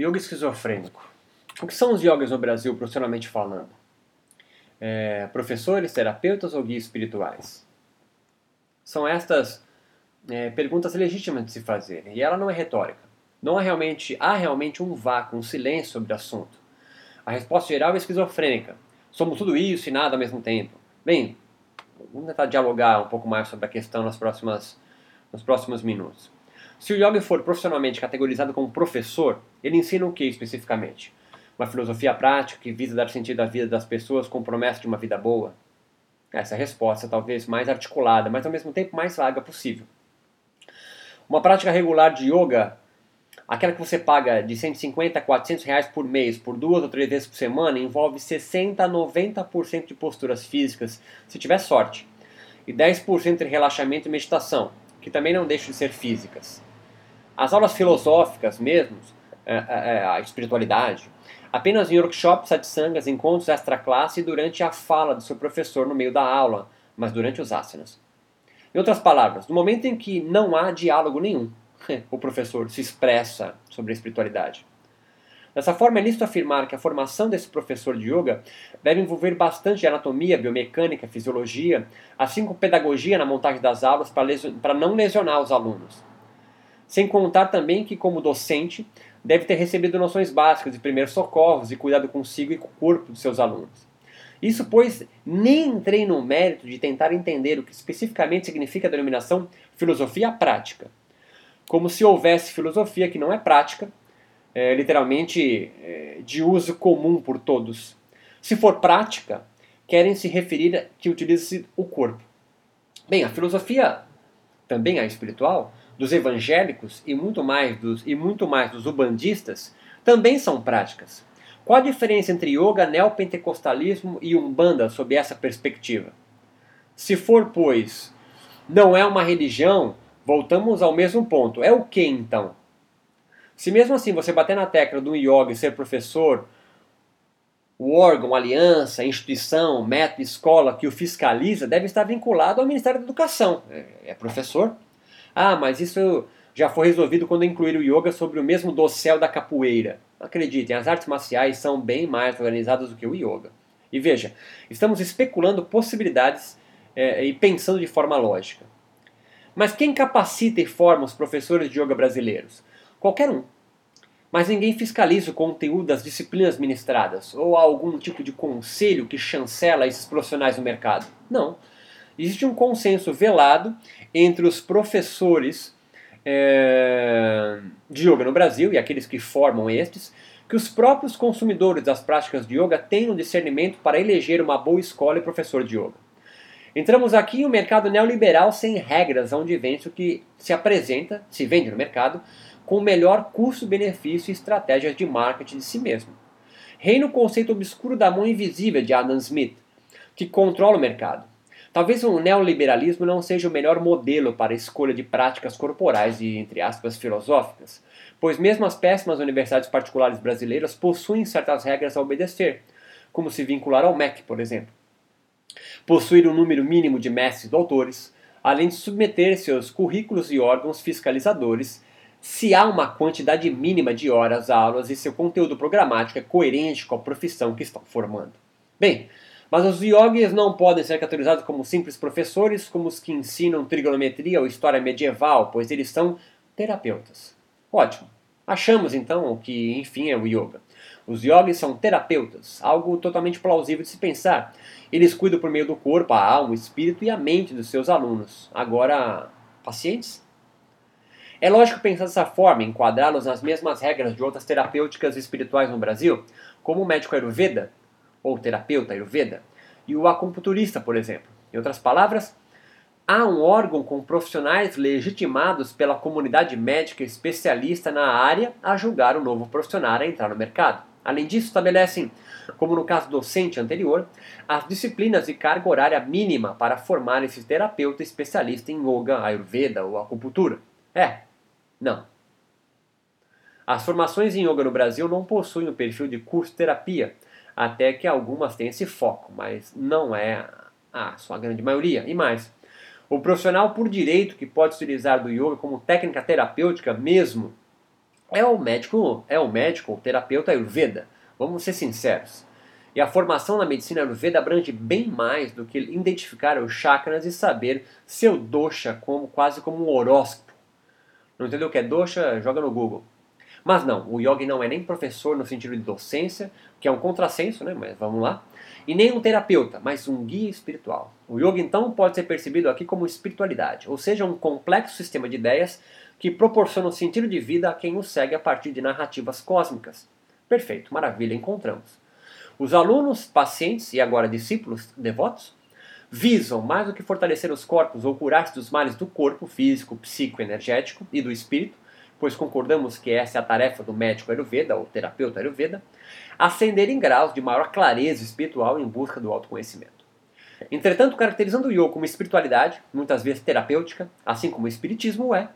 Yoga esquizofrênico. O que são os yogas no Brasil, profissionalmente falando? É, professores, terapeutas ou guias espirituais? São estas é, perguntas legítimas de se fazer, e ela não é retórica. Não há realmente, há realmente um vácuo, um silêncio sobre o assunto. A resposta geral é esquizofrênica. Somos tudo isso e nada ao mesmo tempo. Bem, vamos tentar dialogar um pouco mais sobre a questão nas próximas, nos próximos minutos. Se o yoga for profissionalmente categorizado como professor, ele ensina o que especificamente? Uma filosofia prática que visa dar sentido à vida das pessoas com promessa de uma vida boa? Essa é resposta, talvez mais articulada, mas ao mesmo tempo mais vaga possível. Uma prática regular de yoga, aquela que você paga de 150 a 400 reais por mês, por duas ou três vezes por semana, envolve 60 a 90% de posturas físicas, se tiver sorte, e 10% de relaxamento e meditação, que também não deixam de ser físicas. As aulas filosóficas mesmo, é, é, é, a espiritualidade, apenas em workshops, satsangas, encontros extra-classe e durante a fala do seu professor no meio da aula, mas durante os asanas. Em outras palavras, no momento em que não há diálogo nenhum, o professor se expressa sobre a espiritualidade. Dessa forma, é lícito afirmar que a formação desse professor de yoga deve envolver bastante anatomia, biomecânica, fisiologia, assim como pedagogia na montagem das aulas para não lesionar os alunos. Sem contar também que, como docente, deve ter recebido noções básicas de primeiros socorros e cuidado consigo e com o corpo dos seus alunos. Isso, pois, nem entrei no mérito de tentar entender o que especificamente significa a denominação filosofia prática. Como se houvesse filosofia que não é prática, é, literalmente é, de uso comum por todos. Se for prática, querem se referir a que utilize o corpo. Bem, a filosofia, também a espiritual, dos evangélicos e muito mais dos, e muito mais dos ubandistas também são práticas. Qual a diferença entre yoga, neopentecostalismo e umbanda sob essa perspectiva? Se for, pois, não é uma religião, voltamos ao mesmo ponto. É o que então? Se mesmo assim você bater na tecla do yoga e ser professor, o órgão, aliança, instituição, método, escola que o fiscaliza deve estar vinculado ao Ministério da Educação. É, é professor, ah, mas isso já foi resolvido quando incluíram o yoga sobre o mesmo dossel da capoeira. Acreditem, as artes marciais são bem mais organizadas do que o yoga. E veja, estamos especulando possibilidades é, e pensando de forma lógica. Mas quem capacita e forma os professores de yoga brasileiros? Qualquer um. Mas ninguém fiscaliza o conteúdo das disciplinas ministradas ou há algum tipo de conselho que chancela esses profissionais no mercado. Não. Existe um consenso velado entre os professores é, de yoga no Brasil e aqueles que formam estes, que os próprios consumidores das práticas de yoga têm um discernimento para eleger uma boa escola e professor de yoga. Entramos aqui em um mercado neoliberal sem regras, onde vence o que se apresenta, se vende no mercado, com o melhor custo-benefício e estratégias de marketing de si mesmo. Reina o conceito obscuro da mão invisível de Adam Smith, que controla o mercado. Talvez o neoliberalismo não seja o melhor modelo para a escolha de práticas corporais e, entre aspas, filosóficas, pois mesmo as péssimas universidades particulares brasileiras possuem certas regras a obedecer, como se vincular ao MEC, por exemplo. Possuir um número mínimo de mestres e doutores, além de submeter seus currículos e órgãos fiscalizadores se há uma quantidade mínima de horas, aulas e seu conteúdo programático é coerente com a profissão que estão formando. Bem, mas os yogis não podem ser categorizados como simples professores, como os que ensinam trigonometria ou história medieval, pois eles são terapeutas. Ótimo. Achamos então o que, enfim, é o yoga. Os yogis são terapeutas, algo totalmente plausível de se pensar. Eles cuidam por meio do corpo, a alma, o espírito e a mente dos seus alunos. Agora, pacientes? É lógico pensar dessa forma, enquadrá-los nas mesmas regras de outras terapêuticas espirituais no Brasil, como o médico Ayurveda, ou terapeuta Ayurveda, e o acupunturista, por exemplo. Em outras palavras, há um órgão com profissionais legitimados pela comunidade médica especialista na área a julgar o novo profissional a entrar no mercado. Além disso, estabelecem, como no caso docente anterior, as disciplinas e carga horária mínima para formar esse terapeuta especialista em yoga, ayurveda ou acupuntura. É, não. As formações em yoga no Brasil não possuem o perfil de curso terapia, até que algumas têm esse foco, mas não é a sua grande maioria. E mais, o profissional por direito que pode utilizar do yoga como técnica terapêutica mesmo é o médico, é o médico, o terapeuta Ayurveda. Vamos ser sinceros. E a formação na medicina Ayurveda abrange bem mais do que identificar os chakras e saber seu dosha como quase como um horóscopo. Não entendeu o que é dosha? Joga no Google. Mas não, o yogi não é nem professor no sentido de docência, que é um contrassenso, né? Mas vamos lá. E nem um terapeuta, mas um guia espiritual. O yoga então pode ser percebido aqui como espiritualidade, ou seja, um complexo sistema de ideias que proporciona um sentido de vida a quem o segue a partir de narrativas cósmicas. Perfeito, maravilha, encontramos. Os alunos, pacientes e agora discípulos devotos visam mais do que fortalecer os corpos ou curar-se dos males do corpo físico, psíquico, energético e do espírito, pois concordamos que essa é a tarefa do médico Ayurveda ou terapeuta Ayurveda, ascender em graus de maior clareza espiritual em busca do autoconhecimento. Entretanto, caracterizando o yoga como espiritualidade, muitas vezes terapêutica, assim como o espiritismo é,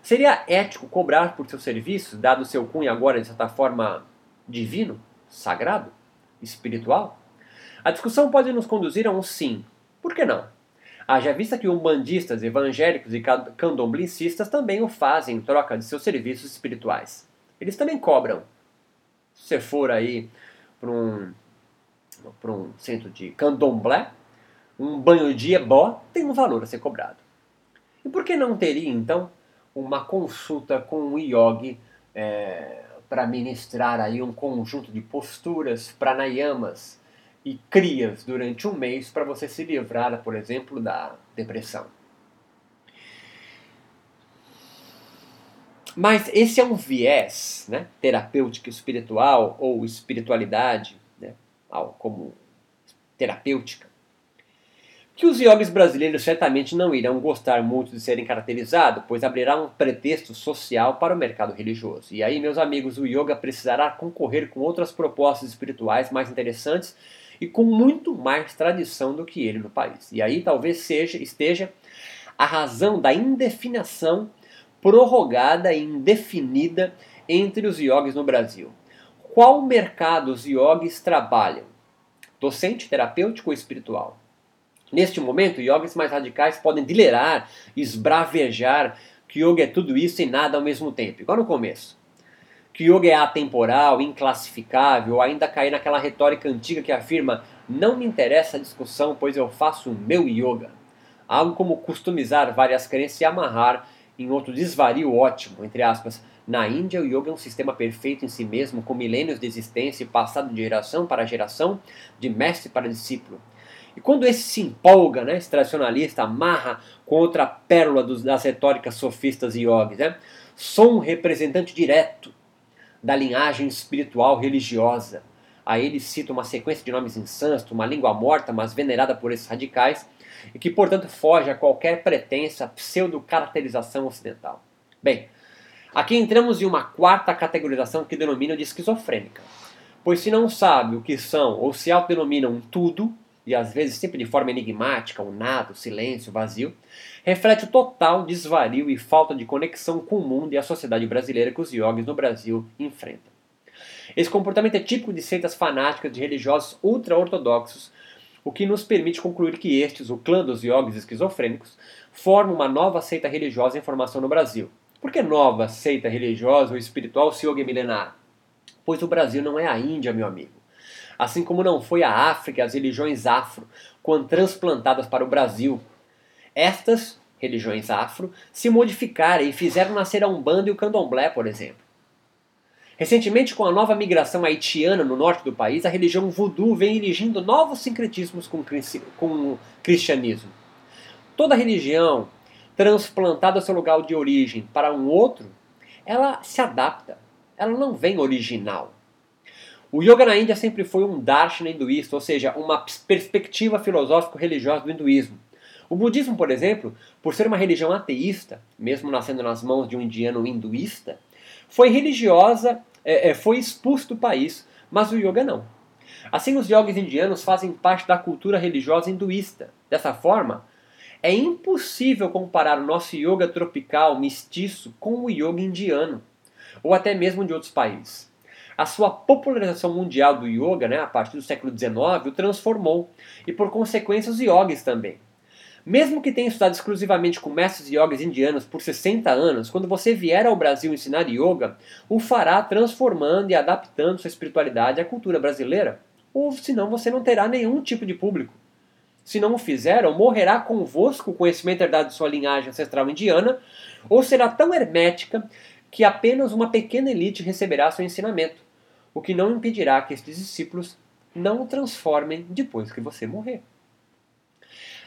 seria ético cobrar por seus serviços, dado seu cunho agora de certa forma divino, sagrado, espiritual? A discussão pode nos conduzir a um sim. Por que não? Haja vista que umbandistas, evangélicos e candomblicistas também o fazem em troca de seus serviços espirituais. Eles também cobram. Se você for aí para um, um centro de candomblé, um banho de ebó tem um valor a ser cobrado. E por que não teria, então, uma consulta com um yogi é, para ministrar aí um conjunto de posturas, pranayamas, e crias durante um mês para você se livrar, por exemplo, da depressão. Mas esse é um viés né, terapêutico espiritual ou espiritualidade né, como terapêutica que os yogis brasileiros certamente não irão gostar muito de serem caracterizados, pois abrirá um pretexto social para o mercado religioso. E aí, meus amigos, o yoga precisará concorrer com outras propostas espirituais mais interessantes e com muito mais tradição do que ele no país. E aí talvez seja esteja a razão da indefinição prorrogada e indefinida entre os yogis no Brasil. Qual mercado os yogis trabalham? Docente, terapêutico ou espiritual? Neste momento, yogis mais radicais podem dilerar, esbravejar que yoga é tudo isso e nada ao mesmo tempo, igual no começo que yoga é atemporal, inclassificável, ainda cair naquela retórica antiga que afirma não me interessa a discussão, pois eu faço o meu yoga. Algo como customizar várias crenças e amarrar em outro desvario ótimo, entre aspas. Na Índia, o yoga é um sistema perfeito em si mesmo, com milênios de existência e passado de geração para geração, de mestre para discípulo. E quando esse se empolga, né, esse tradicionalista amarra com outra pérola dos, das retóricas sofistas e yogis, né, sou um representante direto da linhagem espiritual religiosa. Aí ele cita uma sequência de nomes insanos, uma língua morta, mas venerada por esses radicais, e que, portanto, foge a qualquer pretensa pseudo-caracterização ocidental. Bem, aqui entramos em uma quarta categorização que denomina de esquizofrênica. Pois se não sabe o que são ou se autodenominam tudo, e às vezes sempre de forma enigmática, o nada, o silêncio, o vazio, reflete o total desvario e falta de conexão com o mundo e a sociedade brasileira que os yogis no Brasil enfrentam. Esse comportamento é típico de seitas fanáticas de religiosos ultra-ortodoxos, o que nos permite concluir que estes, o clã dos yogis esquizofrênicos, formam uma nova seita religiosa em formação no Brasil. Por que nova seita religiosa ou espiritual se yoga é milenar? Pois o Brasil não é a Índia, meu amigo assim como não foi a África as religiões afro, quando transplantadas para o Brasil. Estas religiões afro se modificaram e fizeram nascer a Umbanda e o Candomblé, por exemplo. Recentemente, com a nova migração haitiana no norte do país, a religião voodoo vem erigindo novos sincretismos com, com o cristianismo. Toda religião transplantada ao seu lugar de origem para um outro, ela se adapta, ela não vem original. O yoga na Índia sempre foi um darshana hinduísta, ou seja, uma perspectiva filosófico-religiosa do hinduísmo. O budismo, por exemplo, por ser uma religião ateísta, mesmo nascendo nas mãos de um indiano hinduísta, foi religiosa, é, é, foi expulso do país, mas o yoga não. Assim, os yogis indianos fazem parte da cultura religiosa hinduísta. Dessa forma, é impossível comparar o nosso yoga tropical mestiço com o yoga indiano, ou até mesmo de outros países. A sua popularização mundial do yoga, né, a partir do século XIX, o transformou, e por consequência os yogis também. Mesmo que tenha estudado exclusivamente com mestres yogis indianos por 60 anos, quando você vier ao Brasil ensinar yoga, o fará transformando e adaptando sua espiritualidade à cultura brasileira. Ou senão você não terá nenhum tipo de público. Se não o fizer, ou morrerá convosco o conhecimento herdado de sua linhagem ancestral indiana, ou será tão hermética que apenas uma pequena elite receberá seu ensinamento, o que não impedirá que estes discípulos não o transformem depois que você morrer.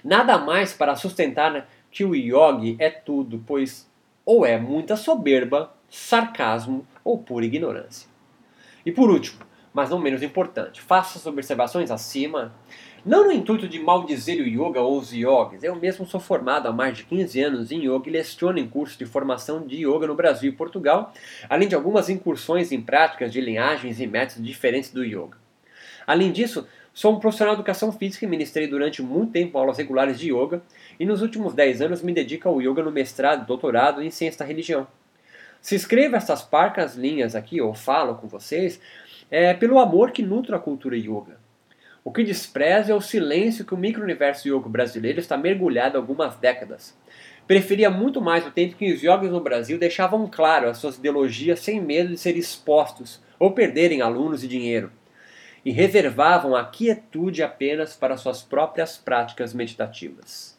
Nada mais para sustentar que o yogi é tudo, pois ou é muita soberba, sarcasmo ou pura ignorância. E por último, mas não menos importante, faça as observações acima, não no intuito de maldizer o yoga ou os yogis. Eu mesmo sou formado há mais de 15 anos em yoga e leciono em cursos de formação de yoga no Brasil e Portugal, além de algumas incursões em práticas de linhagens e métodos diferentes do yoga. Além disso, Sou um profissional de educação física e ministrei durante muito tempo aulas regulares de yoga e nos últimos 10 anos me dedico ao yoga no mestrado, doutorado em ciência da religião. Se escrevo essas parcas linhas aqui, ou falo com vocês, é pelo amor que nutro a cultura yoga. O que desprezo é o silêncio que o micro-universo yoga brasileiro está mergulhado há algumas décadas. Preferia muito mais o tempo que os yogis no Brasil deixavam claro as suas ideologias sem medo de serem expostos ou perderem alunos e dinheiro e reservavam a quietude apenas para suas próprias práticas meditativas.